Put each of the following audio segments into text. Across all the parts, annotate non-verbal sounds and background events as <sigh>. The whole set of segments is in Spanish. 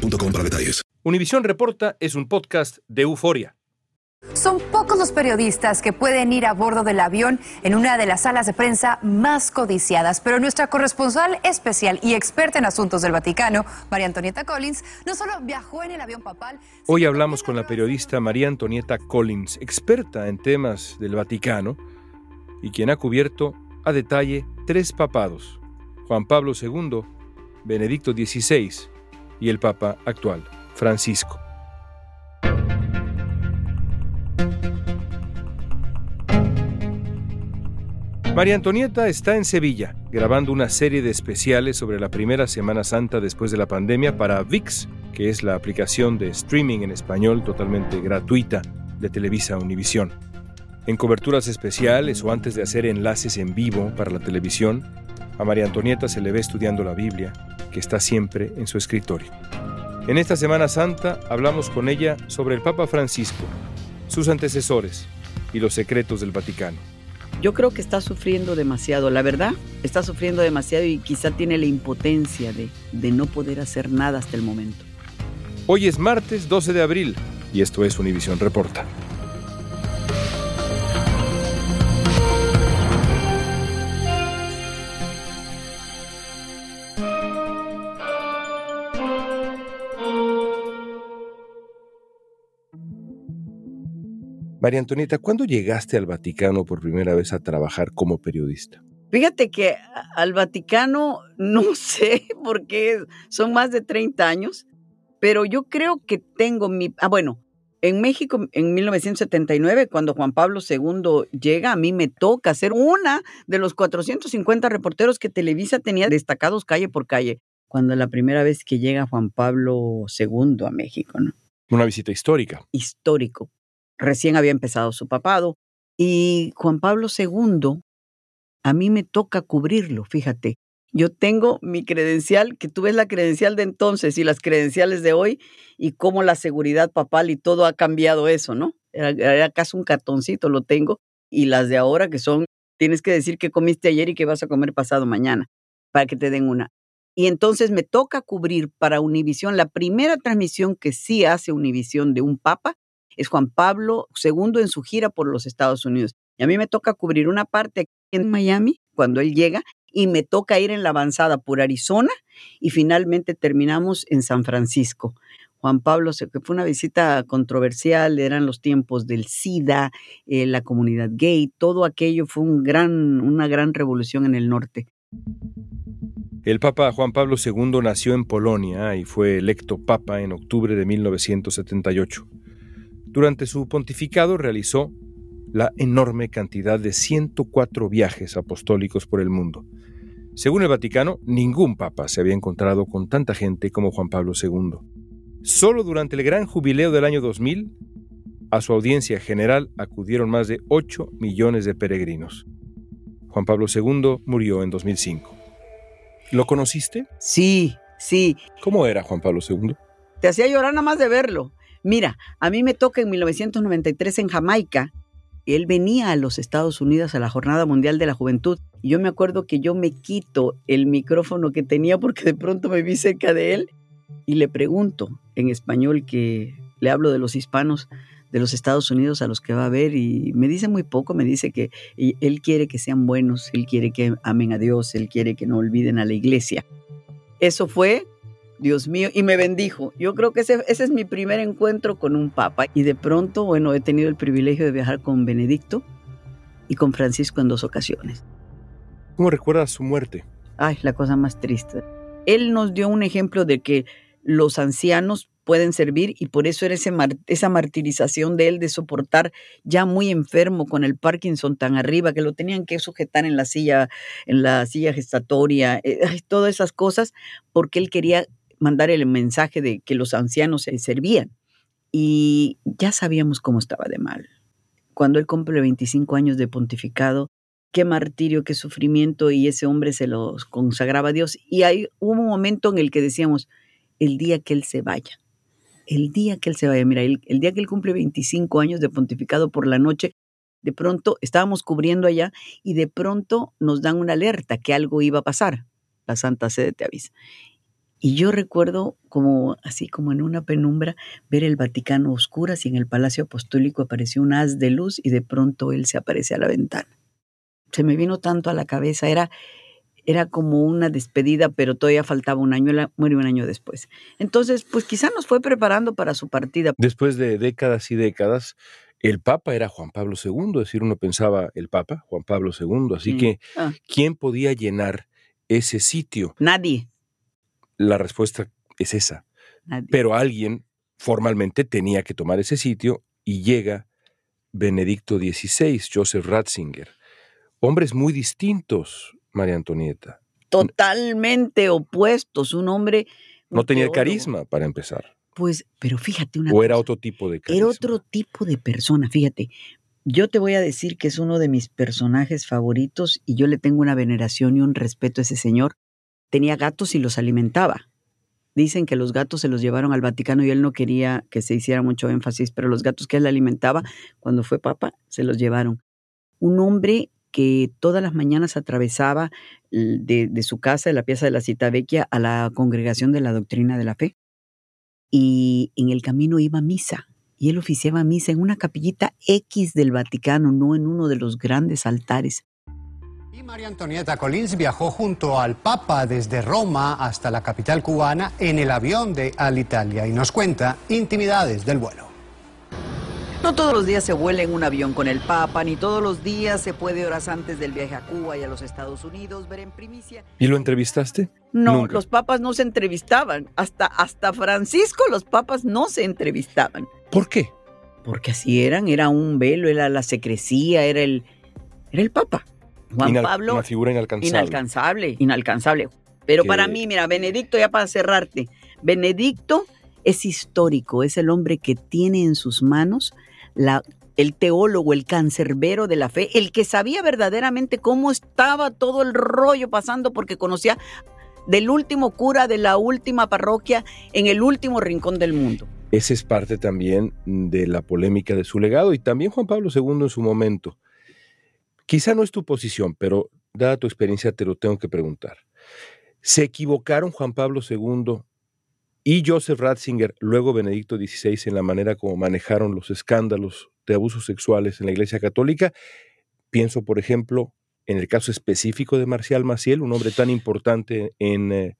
boostmobile.com para detalles. Univisión Reporta es un podcast de euforia. Son pocos los periodistas que pueden ir a bordo del avión en una de las salas de prensa más codiciadas, pero nuestra corresponsal especial y experta en asuntos del Vaticano, María Antonieta Collins, no solo viajó en el avión papal. Hoy hablamos con la periodista María Antonieta Collins, experta en temas del Vaticano y quien ha cubierto a detalle tres papados, Juan Pablo II, Benedicto XVI y el Papa actual, Francisco. María Antonieta está en Sevilla grabando una serie de especiales sobre la primera Semana Santa después de la pandemia para VIX, que es la aplicación de streaming en español totalmente gratuita de Televisa Univisión. En coberturas especiales o antes de hacer enlaces en vivo para la televisión, a María Antonieta se le ve estudiando la Biblia, que está siempre en su escritorio. En esta Semana Santa hablamos con ella sobre el Papa Francisco, sus antecesores y los secretos del Vaticano. Yo creo que está sufriendo demasiado, la verdad, está sufriendo demasiado y quizá tiene la impotencia de, de no poder hacer nada hasta el momento. Hoy es martes 12 de abril y esto es Univisión Reporta. María Antonieta, ¿cuándo llegaste al Vaticano por primera vez a trabajar como periodista? Fíjate que al Vaticano <laughs> no sé por qué son más de 30 años, pero yo creo que tengo mi... Ah, bueno, en México en 1979, cuando Juan Pablo II llega, a mí me toca ser una de los 450 reporteros que Televisa tenía destacados calle por calle, cuando la primera vez que llega Juan Pablo II a México, ¿no? Una visita histórica. Histórico, recién había empezado su papado. Y Juan Pablo II, a mí me toca cubrirlo, fíjate. Yo tengo mi credencial, que tú ves la credencial de entonces y las credenciales de hoy, y cómo la seguridad papal y todo ha cambiado eso, ¿no? Era, era casi un cartoncito, lo tengo, y las de ahora que son, tienes que decir que comiste ayer y que vas a comer pasado mañana, para que te den una. Y entonces me toca cubrir para Univisión la primera transmisión que sí hace Univisión de un papa es Juan Pablo II en su gira por los Estados Unidos. Y a mí me toca cubrir una parte aquí en Miami cuando él llega y me toca ir en la avanzada por Arizona y finalmente terminamos en San Francisco. Juan Pablo, que fue una visita controversial, eran los tiempos del SIDA, eh, la comunidad gay, todo aquello fue una gran revolución en el norte. El Papa Juan Pablo II nació en Polonia y fue electo Papa en octubre de 1978. Durante su pontificado realizó la enorme cantidad de 104 viajes apostólicos por el mundo. Según el Vaticano, ningún papa se había encontrado con tanta gente como Juan Pablo II. Solo durante el gran jubileo del año 2000, a su audiencia general acudieron más de 8 millones de peregrinos. Juan Pablo II murió en 2005. ¿Lo conociste? Sí, sí. ¿Cómo era Juan Pablo II? Te hacía llorar nada más de verlo. Mira, a mí me toca en 1993 en Jamaica. Él venía a los Estados Unidos a la Jornada Mundial de la Juventud. Y yo me acuerdo que yo me quito el micrófono que tenía porque de pronto me vi cerca de él y le pregunto en español que le hablo de los hispanos de los Estados Unidos a los que va a ver y me dice muy poco, me dice que él quiere que sean buenos, él quiere que amen a Dios, él quiere que no olviden a la iglesia. Eso fue Dios mío, y me bendijo. Yo creo que ese, ese, es mi primer encuentro con un papa. Y de pronto, bueno, he tenido el privilegio de viajar con Benedicto y con Francisco en dos ocasiones. ¿Cómo recuerdas su muerte? Ay, la cosa más triste. Él nos dio un ejemplo de que los ancianos pueden servir y por eso era ese esa martirización de él de soportar ya muy enfermo con el Parkinson tan arriba que lo tenían que sujetar en la silla en la silla gestatoria, eh, todas esas cosas porque él quería mandar el mensaje de que los ancianos se servían. Y ya sabíamos cómo estaba de mal. Cuando él cumple 25 años de pontificado, qué martirio, qué sufrimiento, y ese hombre se los consagraba a Dios. Y hay, hubo un momento en el que decíamos, el día que él se vaya, el día que él se vaya, mira, el, el día que él cumple 25 años de pontificado por la noche, de pronto estábamos cubriendo allá y de pronto nos dan una alerta que algo iba a pasar. La Santa Sede te avisa. Y yo recuerdo como así como en una penumbra ver el Vaticano oscuras y en el Palacio Apostólico apareció un haz de luz y de pronto él se aparece a la ventana. Se me vino tanto a la cabeza, era era como una despedida, pero todavía faltaba un año, él muere un año después. Entonces, pues quizá nos fue preparando para su partida. Después de décadas y décadas, el Papa era Juan Pablo II, es decir, uno pensaba el Papa, Juan Pablo II, así Mm. que Ah. ¿quién podía llenar ese sitio? Nadie, La respuesta es esa, nadie. pero alguien formalmente tenía que tomar ese sitio y llega Benedicto XVI, Joseph Ratzinger. Hombres muy distintos, María Antonieta. Totalmente opuestos, un hombre... No tenía carisma para empezar. Pues, pero fíjate una O era otro tipo de Era carisma. otro tipo de persona, fíjate. Yo te voy a decir que es uno de mis personajes favoritos y yo le tengo una veneración y un respeto a ese señor. Tenía gatos y los alimentaba. Dicen que los gatos se los llevaron al Vaticano y él no quería que se hiciera mucho énfasis, pero los gatos que él alimentaba cuando fue papa se los llevaron. Un hombre que todas las mañanas atravesaba de su casa, de la pieza de la Cita Vecchia, a la congregación de la doctrina de la fe. Y en el camino iba a misa y él oficiaba misa en una capillita X del Vaticano, no en uno de los grandes altares. Y María Antonieta Collins viajó junto al Papa desde Roma hasta la capital cubana en el avión de Alitalia y nos cuenta intimidades del vuelo. No todos los días se vuela en un avión con el Papa, ni todos los días se puede horas antes del viaje a Cuba y a los Estados Unidos ver en primicia. ¿Y lo entrevistaste? No, Nunca. los papas no se entrevistaban. Hasta, hasta Francisco los papas no se entrevistaban. ¿Por qué? Porque así eran, era un velo, era la secrecía, era el, era el Papa. Juan Inal- Pablo. Una figura inalcanzable. Inalcanzable, inalcanzable. Pero Que- para mí, mira, Benedicto, ya para cerrarte, Benedicto es histórico, es el hombre que tiene en sus manos la, el teólogo, el cancerbero de la fe, el que sabía verdaderamente cómo estaba todo el rollo pasando porque conocía del último cura de la última parroquia en el último rincón del mundo. Esa es parte también de la polémica de su legado y también Juan Pablo II en su momento. Quizá no es tu posición, pero dada tu experiencia te lo tengo que preguntar. ¿Se equivocaron Juan Pablo II y Joseph Ratzinger, luego Benedicto XVI, en la manera como manejaron los escándalos de abusos sexuales en la Iglesia Católica? Pienso, por ejemplo, en el caso específico de Marcial Maciel, un hombre tan importante en, eh,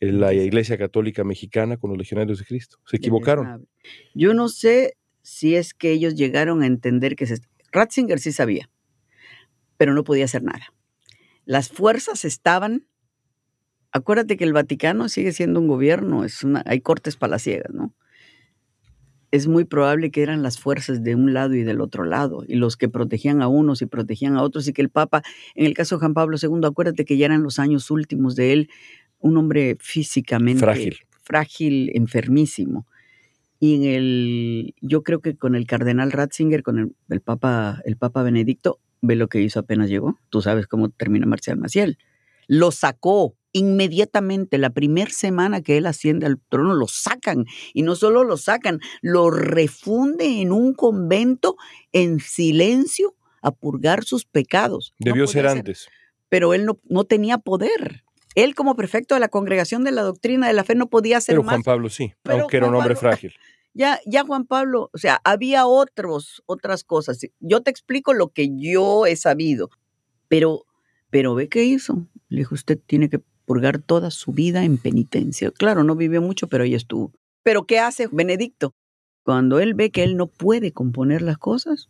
en la Iglesia Católica Mexicana con los legionarios de Cristo. ¿Se equivocaron? Yo no sé si es que ellos llegaron a entender que se... Ratzinger sí sabía, pero no podía hacer nada. Las fuerzas estaban... Acuérdate que el Vaticano sigue siendo un gobierno, es una, hay cortes palaciegas, ¿no? Es muy probable que eran las fuerzas de un lado y del otro lado, y los que protegían a unos y protegían a otros, y que el Papa, en el caso de Juan Pablo II, acuérdate que ya eran los años últimos de él, un hombre físicamente Frágil. frágil, enfermísimo. Y en el, yo creo que con el cardenal Ratzinger, con el, el Papa, el Papa Benedicto, ve lo que hizo apenas llegó. Tú sabes cómo termina Marcial Maciel. Lo sacó inmediatamente, la primera semana que él asciende al trono, lo sacan. Y no solo lo sacan, lo refunde en un convento en silencio a purgar sus pecados. Debió ser antes. Pero él no, no tenía poder. Él como prefecto de la congregación de la doctrina de la fe no podía hacer Pero más. Juan Pablo sí, Pero aunque era un hombre Pablo- frágil. Ya, ya Juan Pablo, o sea, había otros, otras cosas. Yo te explico lo que yo he sabido, pero, pero ve qué hizo. Le dijo, usted tiene que purgar toda su vida en penitencia. Claro, no vivió mucho, pero ahí estuvo. Pero ¿qué hace Benedicto? Cuando él ve que él no puede componer las cosas,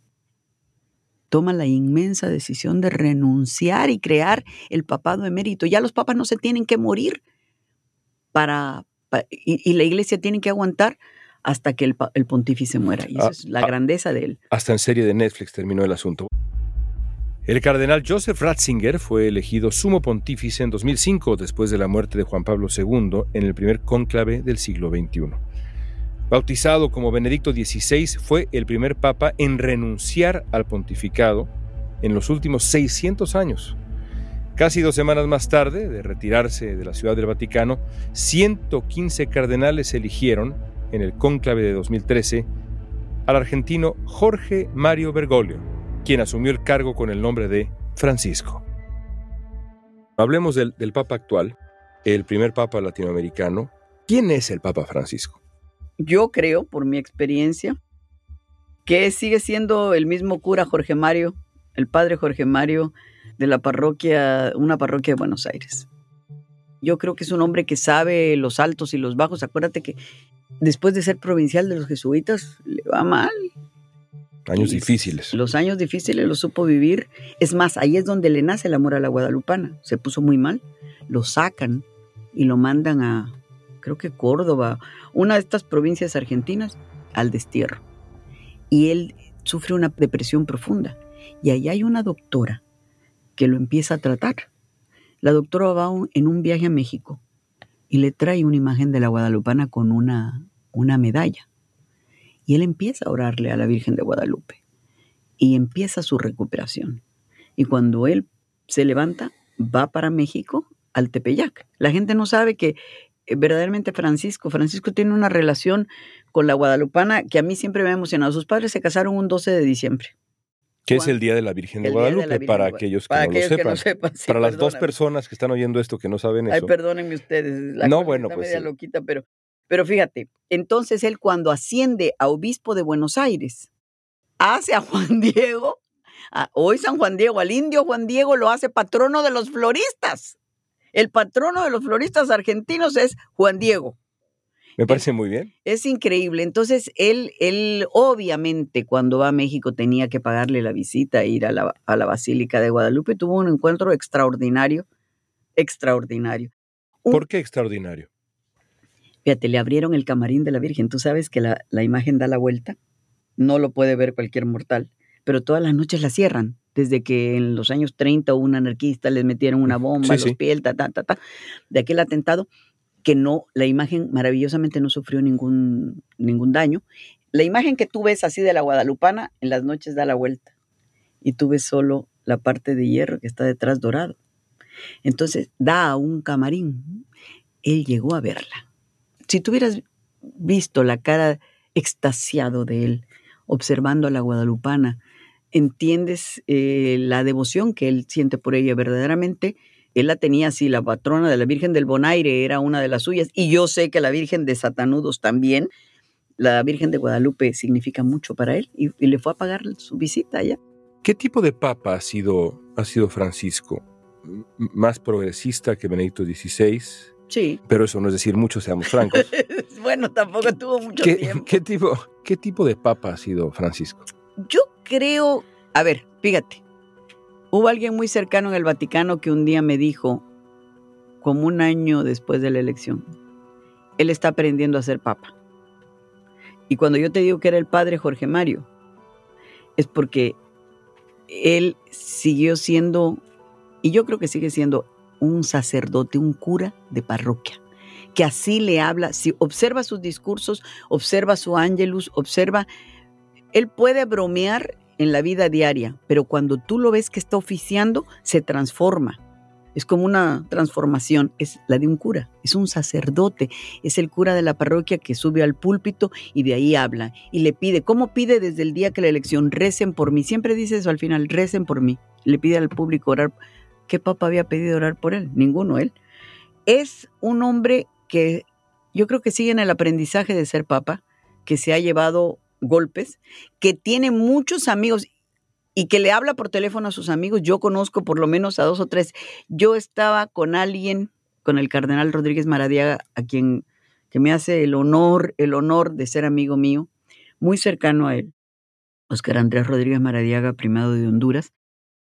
toma la inmensa decisión de renunciar y crear el papado emérito. Ya los papas no se tienen que morir para, pa- y, y la iglesia tiene que aguantar hasta que el, pontífice muera. Y eso Ah, es la ah. grandeza de él. Hasta en serie de Netflix terminó el asunto. El cardenal Joseph Ratzinger fue elegido sumo pontífice en 2005 después de la muerte de Juan Pablo II en el primer cónclave del siglo XXI. Bautizado como Benedicto XVI, fue el primer papa en renunciar al pontificado en los últimos 600 años. Casi dos semanas más tarde de retirarse de la Ciudad del Vaticano, 115 cardenales eligieron, en el cónclave de 2013, al argentino Jorge Mario Bergoglio, quien asumió el cargo con el nombre de Francisco. Hablemos del, del Papa actual, el primer Papa latinoamericano. ¿Quién es el Papa Francisco? Yo creo, por mi experiencia, que sigue siendo el mismo cura Jorge Mario, el padre Jorge Mario de la parroquia, una parroquia de Buenos Aires. Yo creo que es un hombre que sabe los altos y los bajos. Acuérdate que después de ser provincial de los jesuitas, le va mal. Años difíciles. Los años difíciles los supo vivir. Es más, ahí es donde le nace el amor a la guadalupana. Se puso muy mal. Lo sacan y lo mandan a, creo que Córdoba, una de estas provincias argentinas, al destierro. Y él sufre una depresión profunda. Y ahí hay una doctora que lo empieza a tratar. La doctora va en un viaje a México y le trae una imagen de la guadalupana con una, una medalla. Y él empieza a orarle a la Virgen de Guadalupe. Y empieza su recuperación. Y cuando él se levanta, va para México, al Tepeyac. La gente no sabe que eh, verdaderamente Francisco, Francisco tiene una relación con la guadalupana que a mí siempre me ha emocionado. Sus padres se casaron un 12 de diciembre. ¿Qué es el Día de la Virgen de Guadalupe? para aquellos, que, no lo sepan. para las dos personas que están oyendo esto que no saben eso. Ay, perdónenme ustedes. La no, bueno, pues. Media loquita, pero pero fíjate, entonces él cuando asciende a obispo de Buenos Aires, hace a Juan <laughs> Diego, hoy San Juan Diego, al indio Juan Diego lo hace patrono de los floristas. El patrono de los floristas argentinos es Juan Diego. Me parece muy bien. Es increíble. Entonces, él, él obviamente cuando va a México tenía que pagarle la visita, ir a la, a la Basílica de Guadalupe. Tuvo un encuentro extraordinario, extraordinario. ¿Por qué extraordinario? Fíjate, le abrieron el camarín de la Virgen. Tú sabes que la, imagen da la vuelta. No lo puede ver cualquier mortal. Pero todas las noches la cierran. Desde que en los años 30 un anarquista les metieron una bomba en los pies, ta, ta, ta, ta, de aquel atentado, que no, la imagen maravillosamente no sufrió ningún, ningún daño. La imagen que tú ves así de la guadalupana, en las noches da la vuelta. Y tú ves solo la parte de hierro que está detrás dorado. Entonces da a un camarín. Él llegó a verla si tú hubieras visto la cara extasiado de él observando a la guadalupana, entiendes eh, la devoción que él siente por ella verdaderamente. Él la tenía así, la patrona de la Virgen del Bonaire era una de las suyas, y yo sé que la Virgen de Satanudos también. La Virgen de Guadalupe significa mucho para él y, le fue a pagar su visita allá. ¿Qué tipo de papa ha sido, ha sido Francisco? ¿Más progresista que Benedicto XVI? Sí. Pero eso no es decir mucho, seamos francos. <laughs> bueno, tampoco tuvo mucho ¿Qué, tiempo. ¿qué tipo, ¿Qué tipo de papa ha sido Francisco? Yo creo, a ver, fíjate, hubo alguien muy cercano en el Vaticano que un día me dijo, como un año después de la elección, él está aprendiendo a ser papa. Y cuando yo te digo que era el padre Jorge Mario, es porque él siguió siendo, y yo creo que sigue siendo un sacerdote, un cura de parroquia, que así le habla, si observa sus discursos, observa su ángelus, observa, él puede bromear en la vida diaria, pero cuando tú lo ves que está oficiando, se transforma. Es como una transformación, es la de un cura, es un sacerdote, es el cura de la parroquia que sube al púlpito y de ahí habla y le pide, ¿cómo pide desde el día que la elección? Recen por mí, siempre dice eso al final, recen por mí, le pide al público orar ¿Qué papa había pedido orar por él? Ninguno, él. Es un hombre que yo creo que sigue en el aprendizaje de ser papa, que se ha llevado golpes, que tiene muchos amigos y que le habla por teléfono a sus amigos. Yo conozco por lo menos a dos o tres. Yo estaba con alguien, con el cardenal Rodríguez Maradiaga, a quien que me hace el honor, el honor de ser amigo mío, muy cercano a él. Oscar Andrés Rodríguez Maradiaga, primado de Honduras.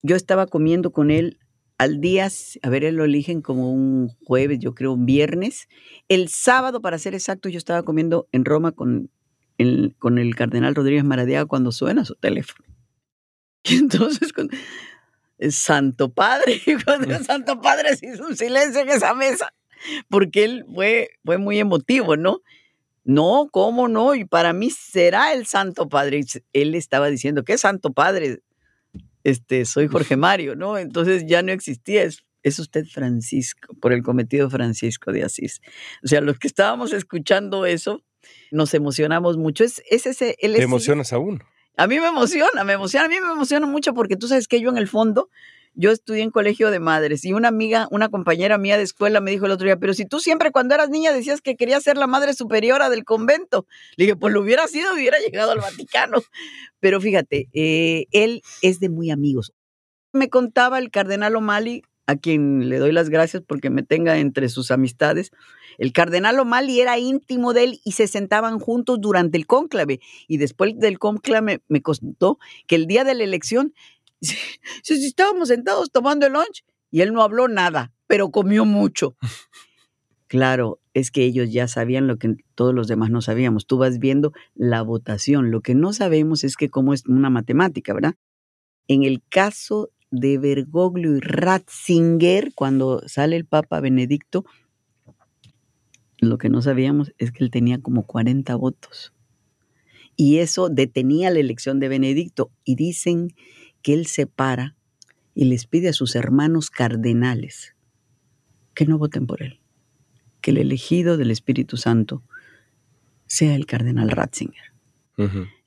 Yo estaba comiendo con él al día, a ver, él lo eligen como un jueves, yo creo, un viernes. El sábado, para ser exacto, yo estaba comiendo en Roma con el, con el cardenal Rodríguez Maradiaga cuando suena su teléfono. <laughs> Y entonces, Santo Padre. <laughs> Cuando el Santo Padre se hizo un silencio en esa mesa, porque él fue, fue muy emotivo, ¿no? No, ¿cómo no? Y para mí será el Santo Padre. Él estaba diciendo, ¿qué Santo Padre? Este, soy Jorge Mario, ¿no? Entonces ya no existía, es, es usted Francisco, por el cometido Francisco de Asís. O sea, los que estábamos escuchando eso, nos emocionamos mucho. Es, es ese, él ¿Te emocionas aún? A mí me emociona, me emociona, a mí me emociona mucho porque tú sabes que yo en el fondo, yo estudié en colegio de madres y una amiga, una compañera mía de escuela me dijo el otro día, pero si tú siempre cuando eras niña decías que querías ser la madre superiora del convento, le dije, pues lo hubiera sido, hubiera llegado al Vaticano. <laughs> Pero fíjate, eh, él es de muy amigos. Me contaba el cardenal O'Malley, a quien le doy las gracias porque me tenga entre sus amistades. El cardenal O'Malley era íntimo de él y se sentaban juntos durante el cónclave. Y después del cónclave me contó que el día de la elección <laughs> si estábamos sentados tomando el lunch y él no habló nada, pero comió mucho. <laughs> Claro, es que ellos ya sabían lo que todos los demás no sabíamos. Tú vas viendo la votación. Lo que no sabemos es que cómo es una matemática, ¿verdad? En el caso de Bergoglio y Ratzinger, cuando sale el Papa Benedicto, lo que no sabíamos es que él tenía como 40 votos. Y eso detenía la elección de Benedicto. Y dicen que él se para y les pide a sus hermanos cardenales que no voten por él, que el elegido del Espíritu Santo sea el cardenal Ratzinger.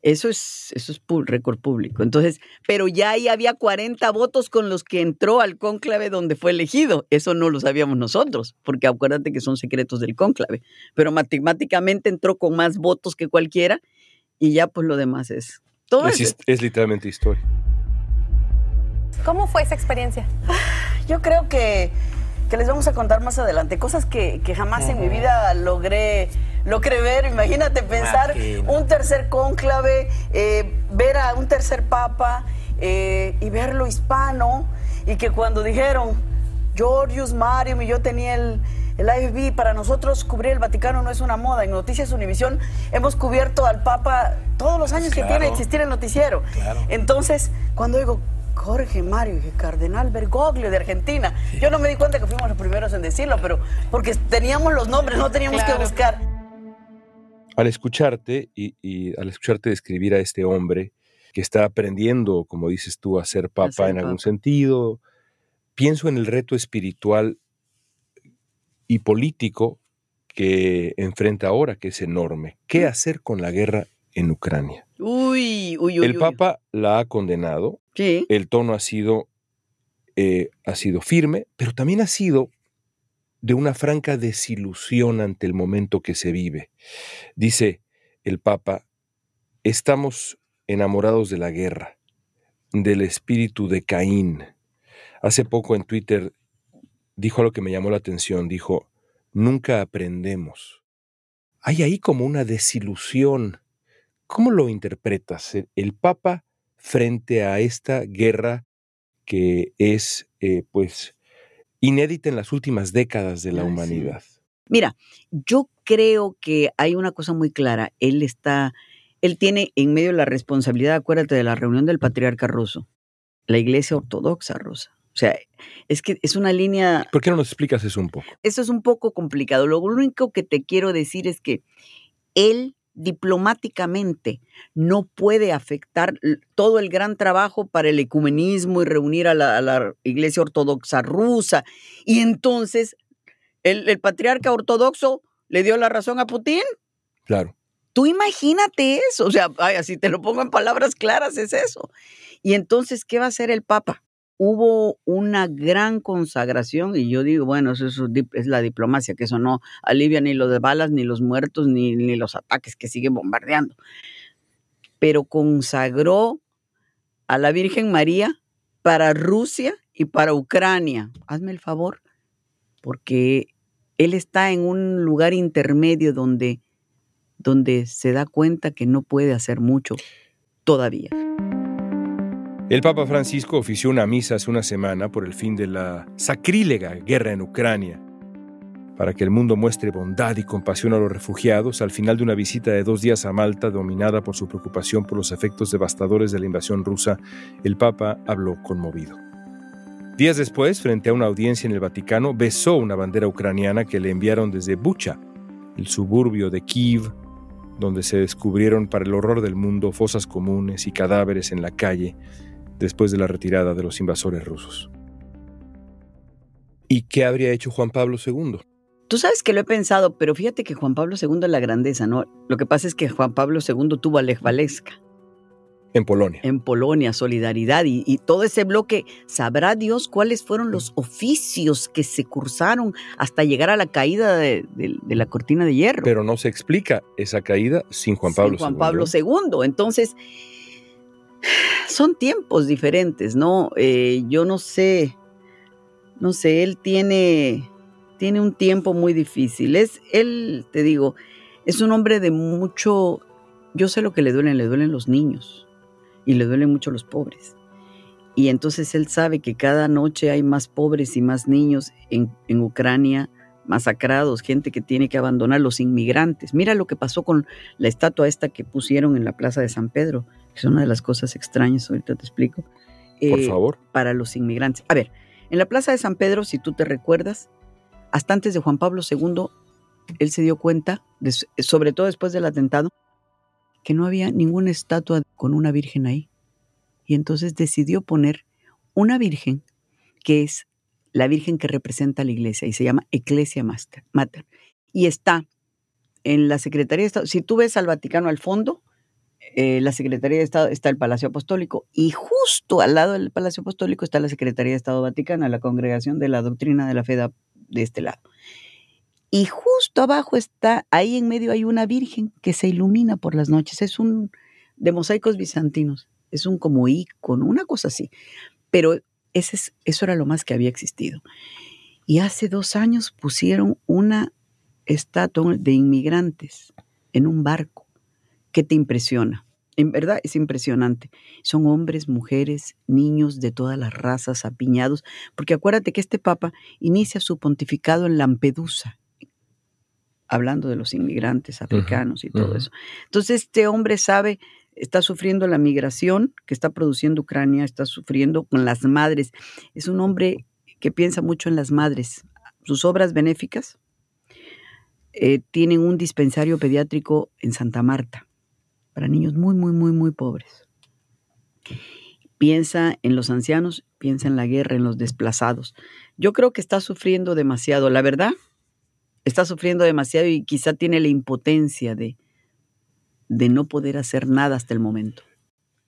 Eso es, eso es récord público. Entonces, pero ya ahí había 40 votos con los que entró al cónclave donde fue elegido. Eso no lo sabíamos nosotros, porque acuérdate que son secretos del cónclave. Pero matemáticamente entró con más votos que cualquiera y ya pues lo demás es... Todo es, es literalmente historia. ¿Cómo fue esa experiencia? Yo creo que, les vamos a contar más adelante. Cosas que, jamás en mi vida logré, logré ver. Imagínate pensar un tercer cónclave, eh, ver a un tercer papa eh, y verlo hispano. Y que cuando dijeron Georgius Marium y yo tenía el, el IFB, para nosotros cubrir el Vaticano no es una moda. En Noticias Univisión hemos cubierto al Papa todos los años que tiene existir el noticiero. Entonces, cuando digo, Jorge Mario y Cardenal Bergoglio de Argentina. Yo no me di cuenta que fuimos los primeros en decirlo, pero porque teníamos los nombres, no teníamos que buscar. Al escucharte y, al escucharte describir a este hombre que está aprendiendo, como dices tú, a ser papa en algún sentido, pienso en el reto espiritual y político que enfrenta ahora, que es enorme. ¿Qué hacer con la guerra en Ucrania? Uy, uy, uy. El Papa la ha condenado. El tono ha sido, eh, ha sido firme, pero también ha sido de una franca desilusión ante el momento que se vive. Dice el Papa, estamos enamorados de la guerra, del espíritu de Caín. Hace poco en Twitter dijo algo que me llamó la atención, dijo, nunca aprendemos. Hay ahí como una desilusión ¿Cómo lo interpretas el Papa frente a esta guerra que es, eh, pues, inédita en las últimas décadas de la humanidad? Mira, yo creo que hay una cosa muy clara. Él está, él tiene en medio la responsabilidad, acuérdate de la reunión del patriarca ruso, la iglesia ortodoxa rusa. O sea, es que es una línea... ¿Por qué no nos explicas eso un poco? Eso es un poco complicado. Lo único que te quiero decir es que él diplomáticamente no puede afectar todo el gran trabajo para el ecumenismo y reunir a la, Iglesia Ortodoxa rusa. Y entonces el, patriarca ortodoxo le dio la razón a Putin. Claro. Tú imagínate eso, o sea, así te lo pongo en palabras claras, es eso. Y entonces, ¿qué va a hacer el Papa? Hubo una gran consagración y yo digo, bueno, eso es, la diplomacia, que eso no alivia ni los de balas, ni los muertos, ni, ni los ataques que siguen bombardeando. Pero consagró a la Virgen María para Rusia y para Ucrania. Hazme el favor, porque él está en un lugar intermedio donde, donde se da cuenta que no puede hacer mucho todavía. El Papa Francisco ofició una misa hace una semana por el fin de la sacrílega guerra en Ucrania. Para que el mundo muestre bondad y compasión a los refugiados, al final de una visita de dos días a Malta, dominada por su preocupación por los efectos devastadores de la invasión rusa, el Papa habló conmovido. Días después, frente a una audiencia en el Vaticano, besó una bandera ucraniana que le enviaron desde Bucha, el suburbio de Kiev, donde se descubrieron para el horror del mundo fosas comunes y cadáveres en la calle después de la retirada de los invasores rusos. ¿Y qué habría hecho Juan Pablo II? Tú sabes que lo he pensado, pero fíjate que Juan Pablo II es la grandeza, ¿no? Lo que pasa es que Juan Pablo II tuvo a Lech Waleska. En Polonia. En Polonia, solidaridad y, todo ese bloque. Sabrá Dios cuáles fueron los oficios que se cursaron hasta llegar a la caída de, la cortina de hierro. Pero no se explica esa caída sin Juan Pablo sin Juan Pablo II. Entonces, son tiempos diferentes, ¿no? Eh, yo no sé, no sé, él tiene, tiene un tiempo muy difícil. Es, él, te digo, es un hombre de mucho, yo sé lo que le duelen, le duelen los niños y le duelen mucho los pobres. Y entonces él sabe que cada noche hay más pobres y más niños en, Ucrania masacrados, gente que tiene que abandonar, los inmigrantes. Mira lo que pasó con la estatua esta que pusieron en la Plaza de San Pedro, que es una de las cosas extrañas, ahorita te explico. Por eh, favor. Para los inmigrantes. A ver, en la Plaza de San Pedro, si tú te recuerdas, hasta antes de Juan Pablo II, él se dio cuenta, sobre todo después del atentado, que no había ninguna estatua con una virgen ahí. Y entonces decidió poner una virgen que es la virgen que representa a la iglesia y se llama Ecclesia Mater. Y está en la Secretaría de Estado. Si tú ves al Vaticano al fondo, eh, la Secretaría de Estado está el Palacio Apostólico y justo al lado del Palacio Apostólico está la Secretaría de Estado Vaticana, la Congregación de la Doctrina de la Fe de este lado. Y justo abajo está, ahí en medio hay una virgen que se ilumina por las noches. Es un de mosaicos bizantinos. Es un como ícono, una cosa así. Pero ese es, eso era lo más que había existido. Y hace dos años pusieron una estatua de inmigrantes en un barco que te impresiona. En verdad es impresionante. Son hombres, mujeres, niños de todas las razas apiñados, porque acuérdate que este papa inicia su pontificado en Lampedusa, hablando de los inmigrantes africanos y todo eso. Entonces este hombre sabe, está sufriendo la migración que está produciendo Ucrania, está sufriendo con las madres. Es un hombre que piensa mucho en las madres. Sus obras benéficas eh, tienen un dispensario pediátrico en Santa Marta para niños muy, muy, muy, muy pobres. Piensa en los ancianos, piensa en la guerra, en los desplazados. Yo creo que está sufriendo demasiado. La verdad, está sufriendo demasiado y quizá tiene la impotencia de, de no poder hacer nada hasta el momento.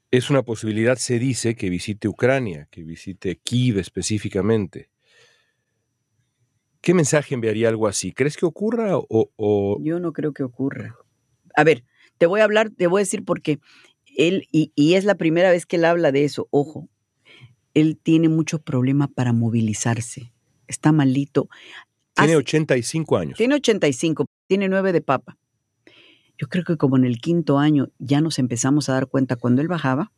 Es una posibilidad, se dice, que visite Ucrania, que visite Kiev específicamente. ¿Qué mensaje enviaría algo así? ¿Crees que ocurra o, Yo no creo que ocurra. A ver, te voy a hablar, te voy a decir porque él, y, y es la primera vez que él habla de eso, ojo, él tiene mucho problema para movilizarse, está malito. Tiene 85 años. Tiene 85, tiene 9 de papa. Yo creo que como en el quinto año ya nos empezamos a dar cuenta cuando él bajaba,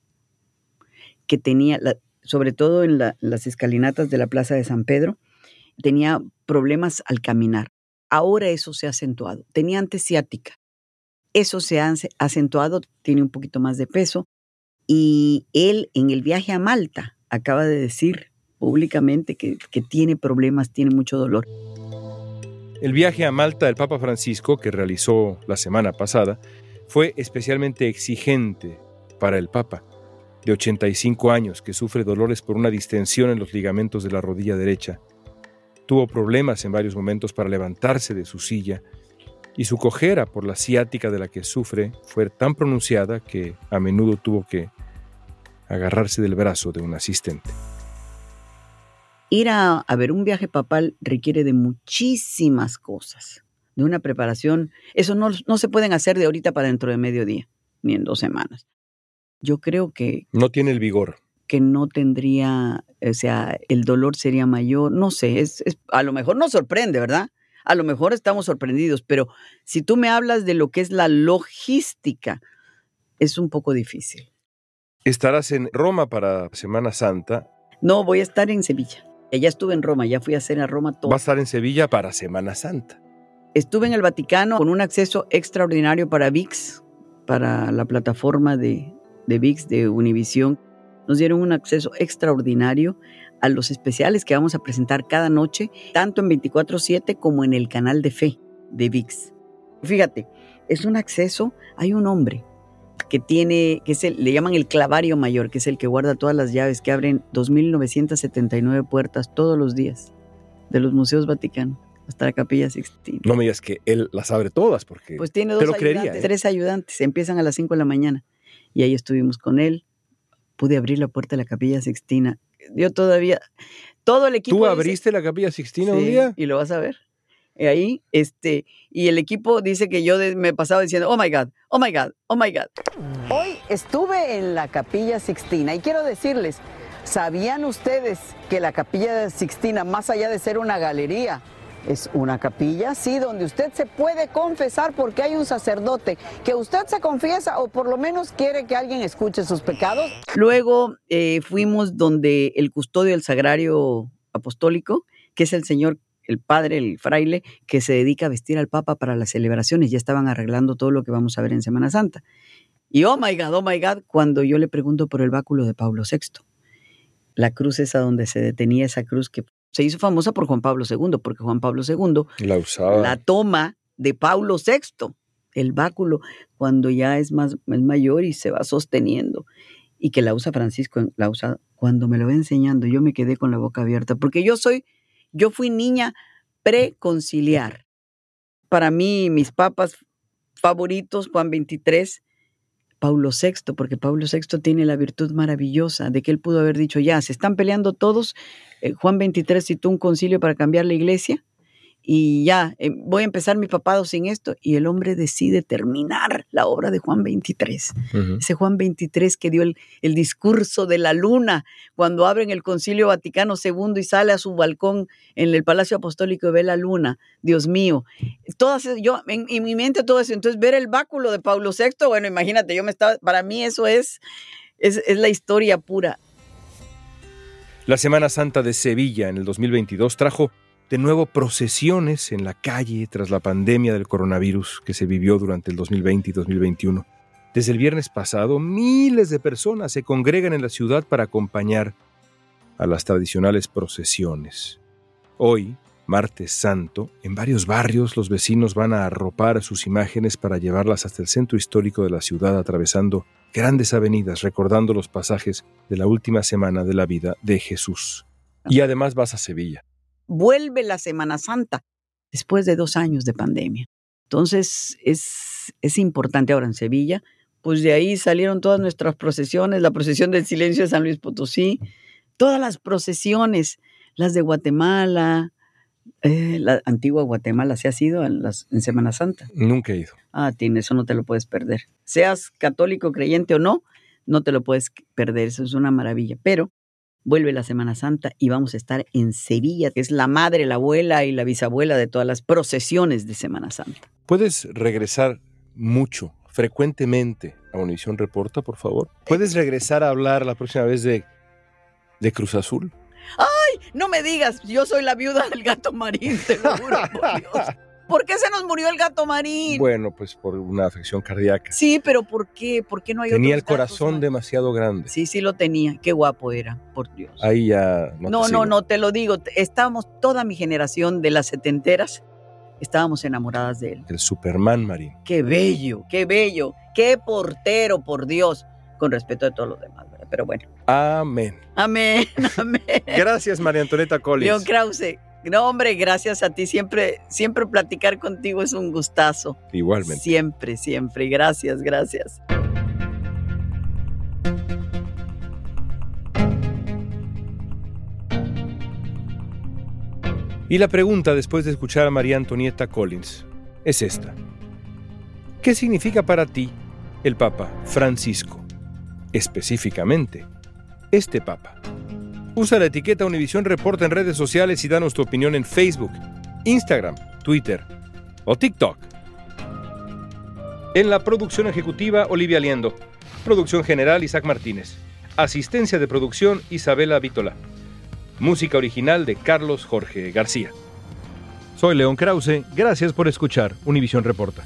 que tenía, sobre todo en las escalinatas de la Plaza de San Pedro, tenía problemas al caminar. Ahora eso se ha acentuado. Tenía antes ciática. Eso se ha acentuado, tiene un poquito más de peso. Y él en el viaje a Malta acaba de decir públicamente que, tiene problemas, tiene mucho dolor. El viaje a Malta del Papa Francisco, que realizó la semana pasada, fue especialmente exigente para el Papa, de 85 años, que sufre dolores por una distensión en los ligamentos de la rodilla derecha. Tuvo problemas en varios momentos para levantarse de su silla y su cojera por la ciática de la que sufre fue tan pronunciada que a menudo tuvo que agarrarse del brazo de un asistente ir a, ver un viaje papal requiere de muchísimas cosas, de una preparación. Eso no, no se pueden hacer de ahorita para dentro de mediodía, ni en dos semanas. Yo creo que... No tiene el vigor. Que no tendría, o sea, el dolor sería mayor. No sé, es, a lo mejor nos sorprende, ¿verdad? A lo mejor estamos sorprendidos, pero si tú me hablas de lo que es la logística, es un poco difícil. ¿Estarás en Roma para Semana Santa? No, voy a estar en Sevilla. Ya estuve en Roma, ya fui a hacer a Roma todo. Va a estar en Sevilla para Semana Santa. Estuve en el Vaticano con un acceso extraordinario para VIX, para la plataforma de, de VIX de Univisión. Nos dieron un acceso extraordinario a los especiales que vamos a presentar cada noche, tanto en 24/7 como en el canal de fe de VIX. Fíjate, es un acceso, hay un hombre que tiene, que es el, le llaman el clavario mayor, que es el que guarda todas las llaves, que abren 2.979 puertas todos los días de los museos vaticanos hasta la capilla Sixtina. No me digas que él las abre todas, porque Pues tiene te dos lo ayudantes, creería. ¿eh? tres ayudantes, empiezan a las 5 de la mañana. Y ahí estuvimos con él. Pude abrir la puerta de la capilla Sixtina. Yo todavía, todo el equipo... ¿Tú dice- abriste la capilla Sixtina un Sí, día? Y lo vas a ver. Y ahí, este, y el equipo dice que yo me pasaba diciendo, oh my God, oh my God, oh my God. Hoy estuve en la Capilla Sixtina y quiero decirles, ¿sabían ustedes que la Capilla Sixtina, más allá de ser una galería, es una capilla, sí, donde usted se puede confesar porque hay un sacerdote que usted se confiesa o por lo menos quiere que alguien escuche sus pecados. Luego eh, fuimos donde el custodio del sagrario apostólico, que es el señor, el padre, el fraile, que se dedica a vestir al papa para las celebraciones. Ya estaban arreglando todo lo que vamos a ver en Semana Santa. Y oh my God, oh my God, cuando yo le pregunto por el báculo de Pablo VI, la cruz esa donde se detenía esa cruz que se hizo famosa por Juan Pablo II, porque Juan Pablo II La usaba. la toma de Pablo VI, el báculo, cuando ya es más es mayor y se va sosteniendo, y que la usa Francisco, la usa cuando me lo va enseñando, yo me quedé con la boca abierta, porque yo soy, yo fui niña preconciliar. Para mí, mis papas favoritos, Juan 23, Paulo VI, porque Pablo VI tiene la virtud maravillosa de que él pudo haber dicho, ya, se están peleando todos, eh, Juan 23 citó un concilio para cambiar la iglesia, y ya, eh, voy a empezar mi papado sin esto, y el hombre decide terminar la obra de Juan 23. Ujú. Ese Juan 23 que dio el, el discurso de la luna cuando abren el Concilio Vaticano II y sale a su balcón en el Palacio Apostólico y ve la luna. Dios mío. Todas, yo, en, en mi mente todo eso. Entonces, ver el báculo de Pablo VI, bueno, imagínate, yo me estaba, para mí eso es, es, es la historia pura. La Semana Santa de Sevilla en el 2022 trajo de nuevo procesiones en la calle tras la pandemia del coronavirus que se vivió durante el 2020 y 2021. Desde el viernes pasado, miles de personas se congregan en la ciudad para acompañar a las tradicionales procesiones. Hoy, martes santo, en varios barrios los vecinos van a arropar sus imágenes para llevarlas hasta el centro histórico de la ciudad atravesando grandes avenidas recordando los pasajes de la última semana de la vida de Jesús. Y además vas a Sevilla. Vuelve la Semana Santa después de dos años de pandemia. Entonces, es, es importante ahora en Sevilla. Pues de ahí salieron todas nuestras procesiones, la procesión del silencio de San Luis Potosí, todas las procesiones, las de Guatemala, eh, la antigua Guatemala, ¿se ha sido en, las, en Semana Santa? Nunca he ido. Ah, tiene, eso no te lo puedes perder. Seas católico, creyente o no, no te lo puedes perder, eso es una maravilla. Pero vuelve la Semana Santa y vamos a estar en Sevilla, que es la madre, la abuela y la bisabuela de todas las procesiones de Semana Santa. ¿Puedes regresar mucho, frecuentemente a Univisión Reporta, por favor? ¿Puedes regresar a hablar la próxima vez de, de Cruz Azul? No me digas, yo soy la viuda del gato marín, te lo juro por <laughs> Dios. ¿Por qué se nos murió el gato marín? Bueno, pues por una afección cardíaca. Sí, pero ¿por qué? ¿Por qué no hay Tenía el otros corazón demasiado grande. Sí, sí lo tenía. Qué guapo era, por Dios. Ahí ya no, te No, no, no, te lo digo. Estábamos, toda mi generación de las setenteras, estábamos enamoradas de él. El Superman Marín. Qué bello, qué bello, qué portero, por Dios, con respeto de todos los demás, ¿verdad? Pero bueno, Amén. amén, <laughs> amén. Gracias, María Antonieta León Collins. Krause, no hombre, gracias a ti. Siempre, siempre platicar contigo es un gustazo. Igualmente. Siempre, siempre. Gracias, gracias. Y la pregunta después de escuchar a María Antonieta Collins es esta. ¿Qué significa para ti el Papa Francisco? Específicamente, este Papa. Usa la etiqueta Univisión Reporta en redes sociales y danos tu opinión en Facebook, Instagram, Twitter o TikTok. En la producción ejecutiva, Olivia Liendo. Producción general, Isaac Martínez. Asistencia de producción, Isabela Vítola. Música original de Carlos Jorge García. Soy León Krause, gracias por escuchar Univisión Reporta.